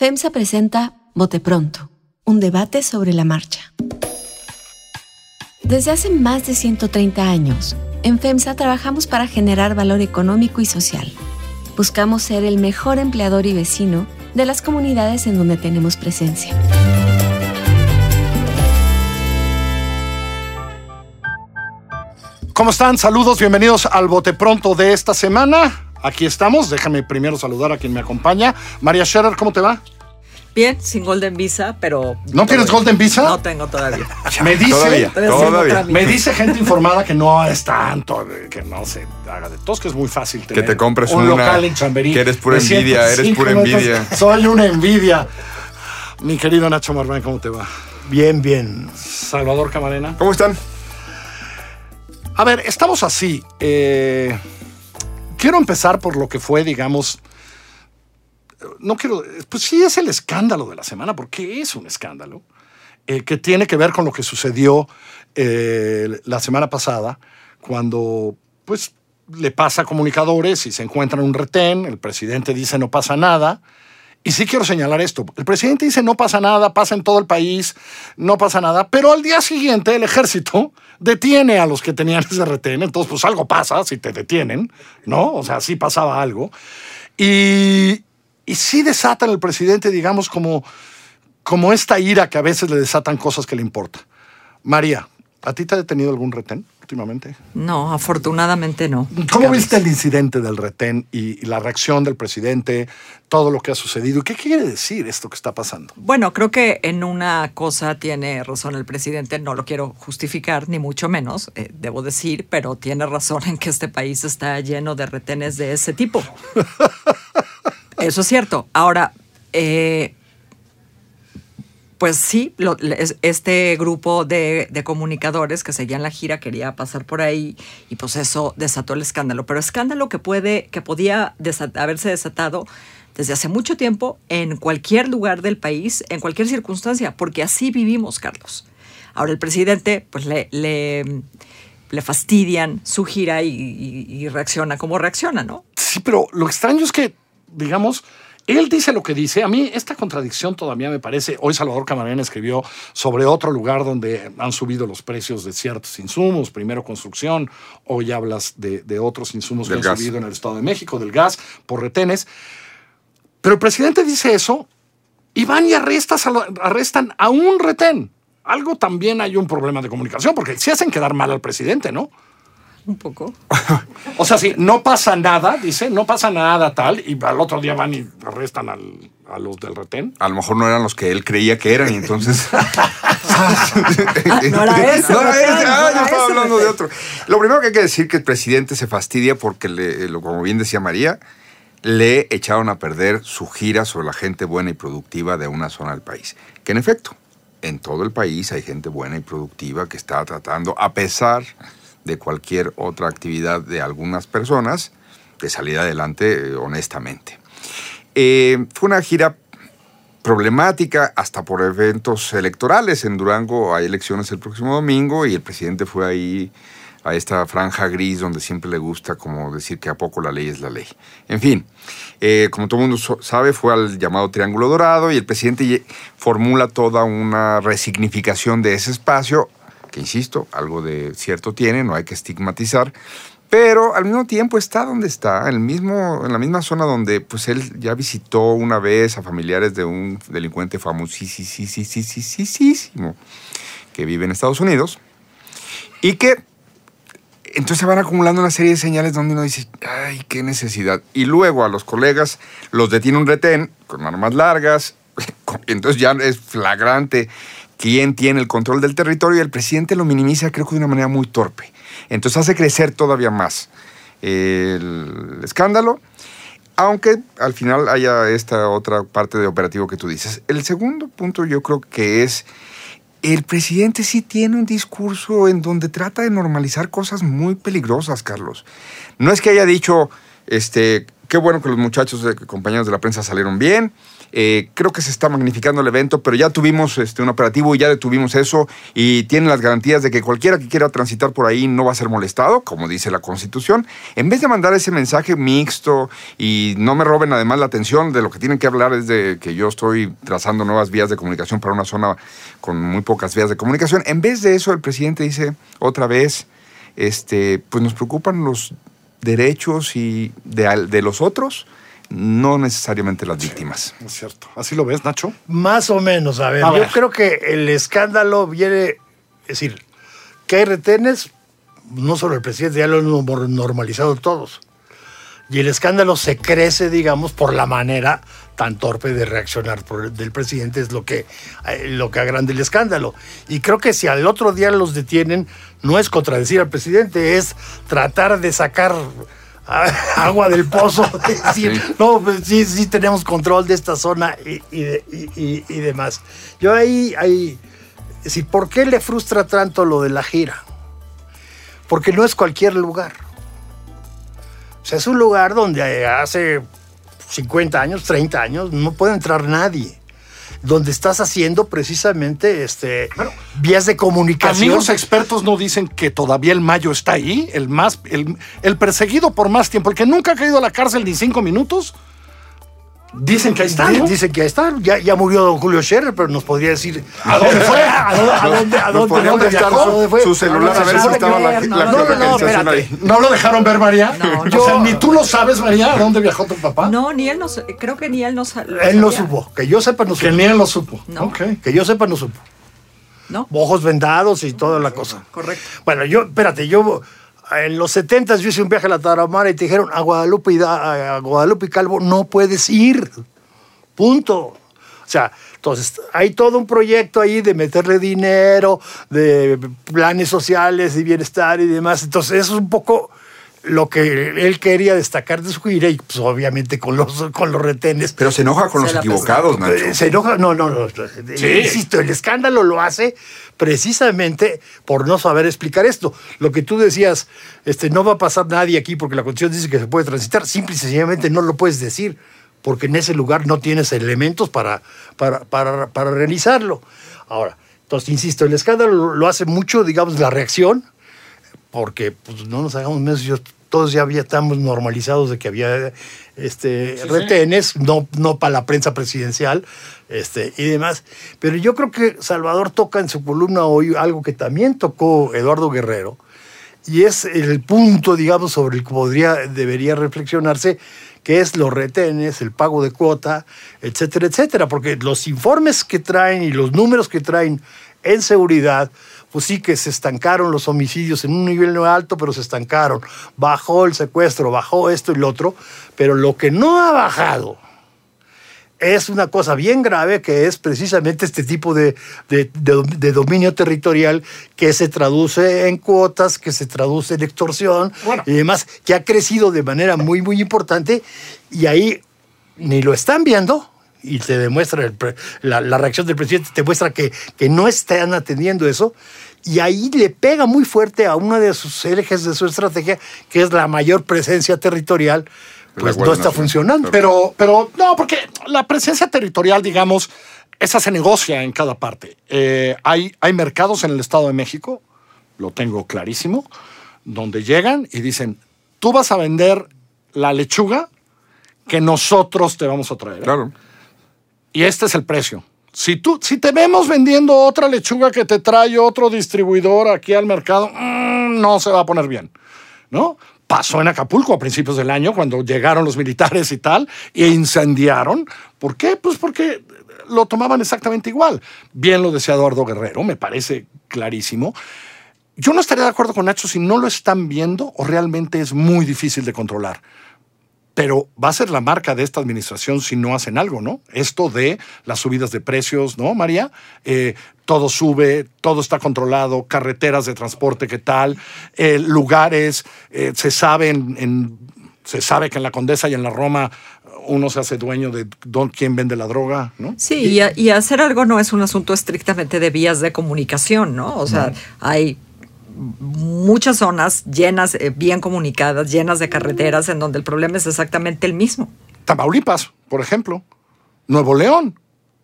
FEMSA presenta Bote Pronto, un debate sobre la marcha. Desde hace más de 130 años, en FEMSA trabajamos para generar valor económico y social. Buscamos ser el mejor empleador y vecino de las comunidades en donde tenemos presencia. ¿Cómo están? Saludos, bienvenidos al Bote Pronto de esta semana. Aquí estamos. Déjame primero saludar a quien me acompaña. María Scherer, ¿cómo te va? Bien, sin Golden Visa, pero. ¿No tienes Golden Visa? No tengo todavía. Me dice, Todavía, todavía. me dice gente informada que no es tanto, que no se haga de tos, que es muy fácil tener te compres un una- local en Chamberí. que eres pura envidia, eres 105 pura envidia. Soy una envidia. Mi querido Nacho Marván, ¿cómo te va? Bien, bien. Salvador Camarena. ¿Cómo están? A ver, estamos así. Eh, quiero empezar por lo que fue, digamos. No quiero. Pues sí, es el escándalo de la semana, porque es un escándalo eh, que tiene que ver con lo que sucedió eh, la semana pasada, cuando, pues, le pasa a comunicadores y se encuentran un retén. El presidente dice no pasa nada. Y sí quiero señalar esto. El presidente dice no pasa nada, pasa en todo el país, no pasa nada, pero al día siguiente el ejército detiene a los que tenían ese retén. Entonces, pues algo pasa si te detienen, ¿no? O sea, sí pasaba algo. Y, y sí desatan al presidente, digamos, como, como esta ira que a veces le desatan cosas que le importan. María, ¿a ti te ha detenido algún retén últimamente? No, afortunadamente no. ¿Cómo viste el incidente del retén y, y la reacción del presidente, todo lo que ha sucedido? ¿Y qué quiere decir esto que está pasando? Bueno, creo que en una cosa tiene razón el presidente, no lo quiero justificar, ni mucho menos, eh, debo decir, pero tiene razón en que este país está lleno de retenes de ese tipo. Eso es cierto. Ahora, eh, pues sí, lo- es- este grupo de, comunicadores que seguían la gira quería pasar por ahí y pues eso desató el escándalo. Pero escándalo que puede, que podía haberse desatado desde hace mucho tiempo en cualquier lugar del país, en cualquier circunstancia, porque así vivimos, Carlos. Ahora el presidente, pues le, fastidian su gira y- y reacciona como reacciona, ¿no? Sí, pero lo extraño es que, digamos, él dice lo que dice. A mí esta contradicción todavía me parece. Hoy Salvador Camarena escribió sobre otro lugar donde han subido los precios de ciertos insumos, primero construcción, hoy hablas de, de otros insumos Del que han subido en el Estado de México, del gas, por retenes. Pero el presidente dice eso y van y arrestas a lo- arrestan a un retén. Algo también hay un problema de comunicación, porque si hacen quedar mal al presidente, ¿no? Un poco. O sea, sí, no pasa nada, dice, no pasa nada tal, y al otro día van y arrestan al- a los del retén. A lo mejor no eran los que él creía que eran y entonces... no era ese No era retén, ese, no ah, era yo estaba hablando de otro. Lo primero que hay que decir que el presidente se fastidia porque, le- lo- como bien decía María, le echaron a perder su gira sobre la gente buena y productiva de una zona del país. Que en efecto, en todo el país hay gente buena y productiva que está tratando, a pesar de cualquier otra actividad de algunas personas, de salir adelante eh, honestamente. Eh, fue una gira problemática hasta por eventos electorales. En Durango hay elecciones el próximo domingo y el presidente fue ahí a esta franja gris donde siempre le gusta como decir que a poco la ley es la ley. En fin, eh, como todo el mundo sabe, fue al llamado Triángulo Dorado y el presidente formula toda una resignificación de ese espacio, que insisto, algo de cierto tiene, no hay que estigmatizar, pero al mismo tiempo está donde está, en, la misma zona donde pues él ya visitó una vez a familiares de un delincuente famosísimo que vive en Estados Unidos y que entonces van acumulando una serie de señales donde uno dice, ay, qué necesidad. Y luego a los colegas los detiene un retén con armas largas, entonces ya es flagrante quién tiene el control del territorio y el presidente lo minimiza creo que de una manera muy torpe. Entonces hace crecer todavía más el escándalo, aunque al final haya esta otra parte de operativo que tú dices. El segundo punto yo creo que es, el presidente sí tiene un discurso en donde trata de normalizar cosas muy peligrosas, Carlos. No es que haya dicho, este, qué bueno que los muchachos, compañeros de la prensa salieron bien, Eh, creo que se está magnificando el evento, pero ya tuvimos este, un operativo y ya detuvimos eso y tienen las garantías de que cualquiera que quiera transitar por ahí no va a ser molestado, como dice la Constitución. En vez de mandar ese mensaje mixto y no me roben además la atención, de lo que tienen que hablar es de que yo estoy trazando nuevas vías de comunicación para una zona con muy pocas vías de comunicación. En vez de eso, el presidente dice otra vez, este, pues nos preocupan los derechos y de, de los otros no necesariamente las víctimas. Es cierto. ¿Así lo ves, Nacho? Más o menos, a ver, A yo creo que el escándalo viene, es decir, que hay retenes, no solo el presidente, ya lo hemos normalizado todos. Y el escándalo se crece, digamos, por la manera tan torpe de reaccionar por- del presidente, es lo que, eh, lo que agranda el escándalo. Y creo que si al otro día los detienen, no es contradecir al presidente, es tratar de sacar agua del pozo, es decir, Sí. no, pues sí, sí tenemos control de esta zona y, y de- y- y- y demás. Yo ahí, ahí, decir, ¿por qué le frustra tanto lo de la gira? Porque no es cualquier lugar. O sea, es un lugar donde hace 50 años, 30 años, no puede entrar nadie. Donde estás haciendo precisamente este, vías de comunicación. los expertos no dicen que todavía el Mayo está ahí, el más, el, el perseguido por más tiempo, el que nunca ha caído a la cárcel ni cinco minutos. Dicen que ahí está. Di- ¿no? Dicen que ahí está. Ya, ya murió don Julio Scherer, pero nos podría decir ¿A dónde fue? ¿A dónde, a dónde, a dónde, dónde viajó? ¿A dónde fue? su celular a ver si estaba que- la, no, la no, no, ahí. ¿No lo dejaron ver, María? No, o yo- sea, ni tú lo sabes, María, a dónde viajó tu papá. No, ni él no, creo que ni él no sa- lo Él no sabía. supo. Que yo sepa, no Que supo. ni él lo supo. No. Ok. Que yo sepa, no supo. ¿No? Ojos vendados y toda la cosa. Correcto. Bueno, yo, espérate, yo en los 70 yo hice un viaje a la Tarahumara y te dijeron a Guadalupe y, a Guadalupe y Calvo no puedes ir. Punto. O sea, entonces hay todo un proyecto ahí de meterle dinero, de planes sociales y bienestar y demás. Entonces, eso es un poco lo que él quería destacar de su gira y pues obviamente con los, con los retenes. Pero se enoja con Se los equivocados, Eh, Nacho. Se enoja, no, no, no. Insisto, el escándalo lo hace precisamente por no saber explicar esto. Lo que tú decías, este, no va a pasar nadie aquí porque la Constitución dice que se puede transitar. Simple y sencillamente no lo puedes decir porque en ese lugar no tienes elementos para, para, para, para realizarlo. Ahora, entonces, insisto, el escándalo lo- lo hace mucho, digamos, la reacción, porque pues, no nos hagamos menos, todos ya había, estamos normalizados de que había este, retenes, no, no para la prensa presidencial este, y demás. Pero yo creo que Salvador toca en su columna hoy algo que también tocó Eduardo Guerrero, y es el punto, digamos, sobre el que podría, debería reflexionarse, que es los retenes, el pago de cuota, etcétera, etcétera, porque los informes que traen y los números que traen en seguridad, pues sí que se estancaron los homicidios en un nivel no alto, pero se estancaron. Bajó el secuestro, bajó esto y lo otro, pero lo que no ha bajado es una cosa bien grave que es precisamente este tipo de, de- de- de dominio territorial que se traduce en cuotas, que se traduce en extorsión Bueno. y demás, que ha crecido de manera muy, muy importante y ahí ni lo están viendo y te demuestra el la, la reacción del presidente, te muestra que, que no están atendiendo eso. Y ahí le pega muy fuerte a uno de sus ejes de su estrategia, que es la mayor presencia territorial, pues no está Nacional. funcionando. Pero, pero no, porque la presencia territorial, digamos, esa se negocia en cada parte. Eh, hay, hay mercados en el Estado de México, lo tengo clarísimo, donde llegan y dicen, tú vas a vender la lechuga que nosotros te vamos a traer. Claro. Y este es el precio. Si, tú, si te vemos vendiendo otra lechuga que te trae otro distribuidor aquí al mercado, mm, no se va a poner bien, ¿no? Pasó en Acapulco a principios del año cuando llegaron los militares y tal e incendiaron. ¿Por qué? Pues porque lo tomaban exactamente igual. Bien lo decía Eduardo Guerrero, me parece clarísimo. Yo no estaría de acuerdo con Nacho si no lo están viendo o realmente es muy difícil de controlar pero va a ser la marca de esta administración si no hacen algo, ¿no? Esto de las subidas de precios, ¿no, María? Eh, todo sube, todo está controlado, carreteras de transporte, ¿qué tal? Eh, lugares, eh, se sabe en, en- se sabe que en la Condesa y en la Roma uno se hace dueño de don, quién vende la droga, ¿no? Sí, y hacer algo no es un asunto estrictamente de vías de comunicación, ¿no? O sea, hay muchas zonas llenas, eh, bien comunicadas, llenas de carreteras, en donde el problema es exactamente el mismo. Tamaulipas, por ejemplo. Nuevo León.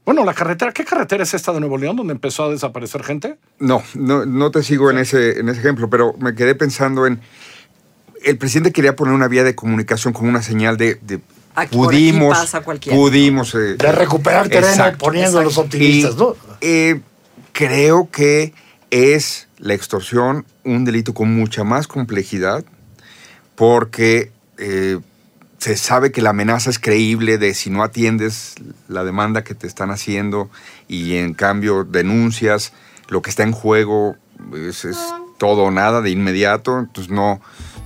Bueno, la carretera, ¿qué carretera es esta de Nuevo León donde empezó a desaparecer gente? No, no, no te sigo en ese, en ese ejemplo, pero me quedé pensando en. El presidente quería poner una vía de comunicación con una señal de. de Aquí pudimos. pasa cualquiera. Pudimos. eh, De recuperar terreno Exacto. poniendo a los optimistas, Y, ¿no? eh, creo que es la extorsión un delito con mucha más complejidad porque eh, se sabe que la amenaza es creíble de si no atiendes la demanda que te están haciendo y en cambio denuncias, lo que está en juego es, es todo o nada de inmediato, entonces no,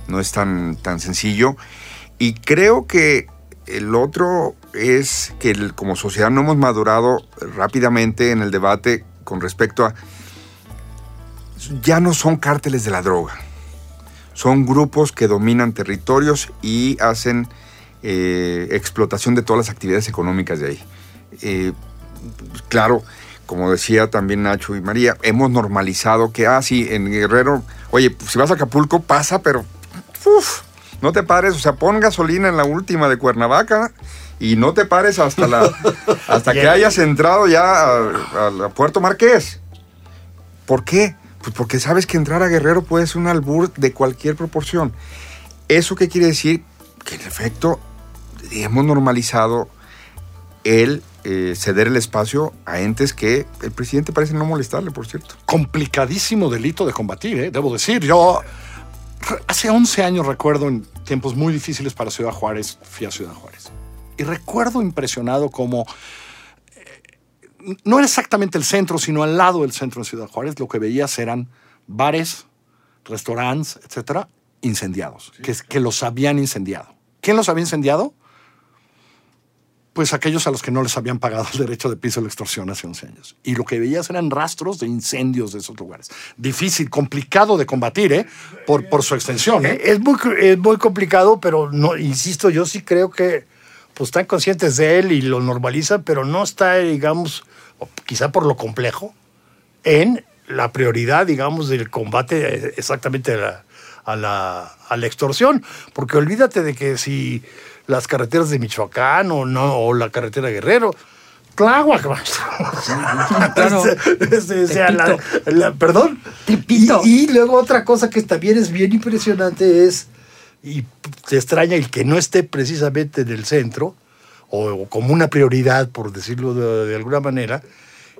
no es tan, tan sencillo. Y creo que el otro es que como sociedad no hemos madurado rápidamente en el debate con respecto a... Ya no son cárteles de la droga, son grupos que dominan territorios y hacen eh, explotación de todas las actividades económicas de ahí. Eh, claro, como decía también Nacho y María, hemos normalizado que, ah, sí, en Guerrero, oye, si vas a Acapulco pasa, pero uf, no te pares, o sea, pon gasolina en la última de Cuernavaca y no te pares hasta la hasta que hayas entrado ya a, a- a Puerto Marqués. ¿Por qué? Pues porque sabes que entrar a Guerrero puede ser un albur de cualquier proporción. ¿Eso qué quiere decir? Que en efecto hemos normalizado el eh, ceder el espacio a entes que el presidente parece no molestarle, por cierto. complicadísimo delito de combatir, ¿eh? debo decir. Yo hace 11 años recuerdo en tiempos muy difíciles para Ciudad Juárez, fui a Ciudad Juárez. Y recuerdo impresionado como no era exactamente el centro, sino al lado del centro de Ciudad Juárez, lo que veías eran bares, restaurantes, etcétera, incendiados, que, que los habían incendiado. ¿Quién los había incendiado? Pues aquellos a los que no les habían pagado el derecho de piso de la extorsión hace 11 años. Y lo que veías eran rastros de incendios de esos lugares. Difícil, complicado de combatir, ¿eh? Por, por su extensión, ¿eh? Es muy, es muy complicado, pero no, insisto, yo sí creo que pues están conscientes de él y lo normalizan, pero no está, digamos, quizá por lo complejo, en la prioridad, digamos, del combate eh, exactamente a la, a la, a la extorsión. Porque olvídate de que si las carreteras de Michoacán o no, o la carretera Guerrero, Tláhuac. Claro. Este, o sea, la- la- perdón. Y, y luego otra cosa que también es bien impresionante es, y te extraña el que no esté precisamente en el centro, o, o como una prioridad, por decirlo de, de alguna manera,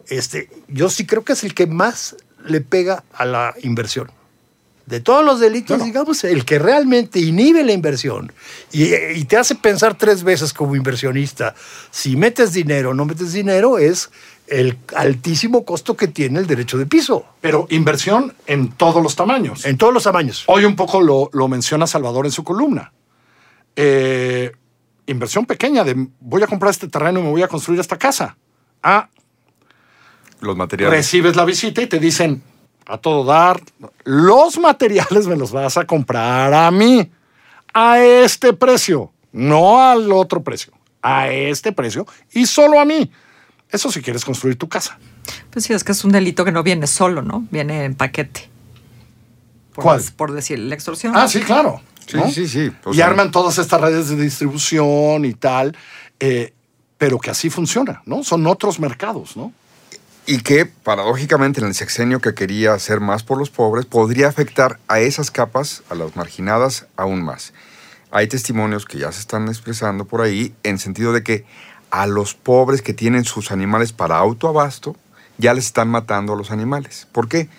este, yo sí creo que es el que más le pega a la inversión. De todos los delitos, Claro. digamos, el que realmente inhibe la inversión y, y te hace pensar tres veces como inversionista si metes dinero o no metes dinero es el altísimo costo que tiene el derecho de piso Pero inversión en todos los tamaños. en todos los tamaños. Hoy un poco lo, lo menciona Salvador en su columna. Eh, inversión pequeña de voy a comprar este terreno y me voy a construir esta casa. Ah, Los materiales. recibes la visita y te dicen a todo dar, los materiales me los vas a comprar a mí, a este precio, no al otro precio, a este precio y solo a mí. Eso si quieres construir tu casa. Pues sí, es que es un delito que no viene solo, ¿no? Viene en paquete. Por, ¿Cuál? Por decir, la extorsión. Ah, sí, claro. Sí, ¿no? sí, sí. Y arman todas estas redes de distribución y tal, eh, pero que así funciona, ¿no? Son otros mercados, ¿no? Y que, paradójicamente, en el sexenio que quería hacer más por los pobres, podría afectar a esas capas, a las marginadas, aún más. Hay testimonios que ya se están expresando por ahí en sentido de que a los pobres que tienen sus animales para autoabasto, ya les están matando a los animales. ¿Por qué?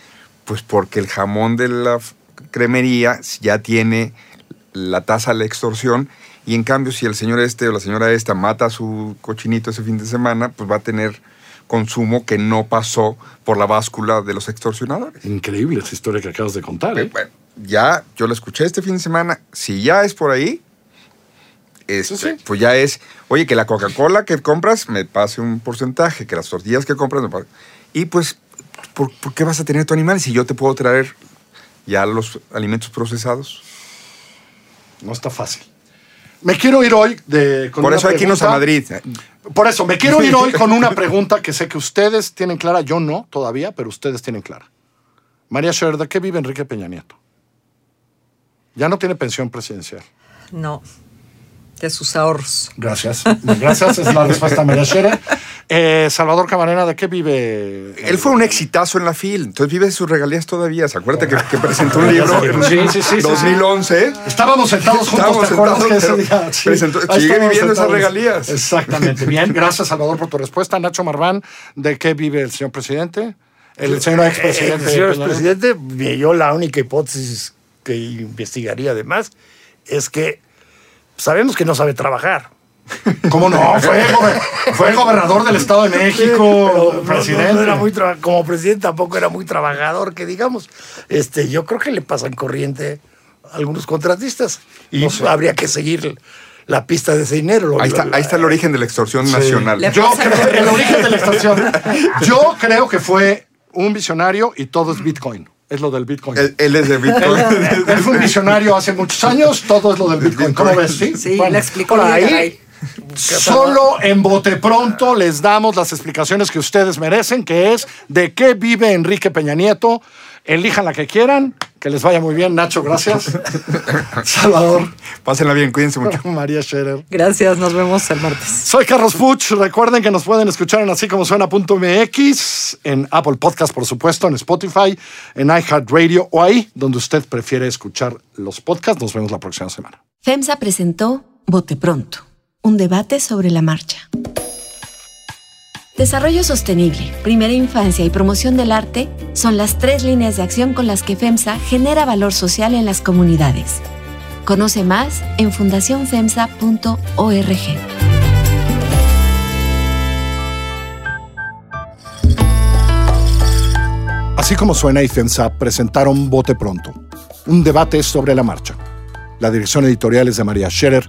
Pues porque el jamón de la cremería ya tiene la tasa de la extorsión y en cambio si el señor este o la señora esta mata a su cochinito ese fin de semana, pues va a tener consumo que no pasó por la báscula de los extorsionadores. Increíble esa historia que acabas de contar, ¿eh? Bueno, ya yo la escuché este fin de semana, si ya es por ahí, este, Sí, pues ya es, oye, que la Coca-Cola que compras me pase un porcentaje, que las tortillas que compras me pase. Y pues, ¿por, por qué vas a tener tu animal si yo te puedo traer ya los alimentos procesados? No está fácil. Me quiero ir hoy de, con Por eso hay que irnos a. Madrid. Por eso, me quiero ir hoy con una pregunta que sé que ustedes tienen clara, yo no todavía, pero ustedes tienen clara. María Scher, ¿de qué vive Enrique Peña Nieto? Ya no tiene pensión presidencial. No. De sus ahorros. Gracias. Gracias, es la respuesta a María Scherer. Eh, Salvador Camarena, ¿de qué vive? Él fue un exitazo en la FIL, entonces vive sus regalías todavía. ¿Se acuerda que, que presentó un libro en Sí, sí, sí, sí, 2011? Estábamos sentados juntos, Estábamos ¿te acuerdas que sentados, ese pero día? Sí. presentó- Ahí sigue viviendo esas regalías. Exactamente. Bien, gracias Salvador por tu respuesta. Nacho Marván, ¿de qué vive el señor presidente? El señor expresidente. Eh, señor Peña Nieto. presidente, yo la única hipótesis que investigaría además es que sabemos que no sabe trabajar. ¿Cómo no? Fue, gober- fue gobernador del Estado de México, presidente. no- no era muy tra- como presidente tampoco era muy trabajador, que digamos. Este, yo creo que le pasan corriente a algunos contratistas y habría que seguir la pista de ese dinero. Lo- Ahí está, ahí está el origen de la extorsión nacional. Yo creo, el origen de la extorsión. Yo creo que fue un visionario y todo es Bitcoin. Es lo del Bitcoin. Él, él es de Bitcoin. Él fue un visionario hace muchos años, todo es lo del Bitcoin. ¿Cómo ves? Sí, Sí, Bueno, le explicó por ahí. Solo en bote pronto les damos las explicaciones que ustedes merecen, que es de qué vive Enrique Peña Nieto. Elijan la que quieran. Que les vaya muy bien, Nacho, gracias. Salvador, Pásenla bien, cuídense mucho. María Scherer. Gracias, nos vemos el martes. Soy Carlos Puch. Recuerden que nos pueden escuchar en así como suena.mx, en Apple Podcast, por supuesto, en Spotify, en iHeartRadio o ahí donde usted prefiere escuchar los podcasts. Nos vemos la próxima semana. FEMSA presentó Bote Pronto, un debate sobre la marcha. Desarrollo sostenible, primera infancia y promoción del arte son las tres líneas de acción con las que FEMSA genera valor social en las comunidades. Conoce más en fundacionfemsa.org. Así como suena y FEMSA presentaron Bote Pronto, un debate sobre la marcha. La dirección editorial es de María Scherer,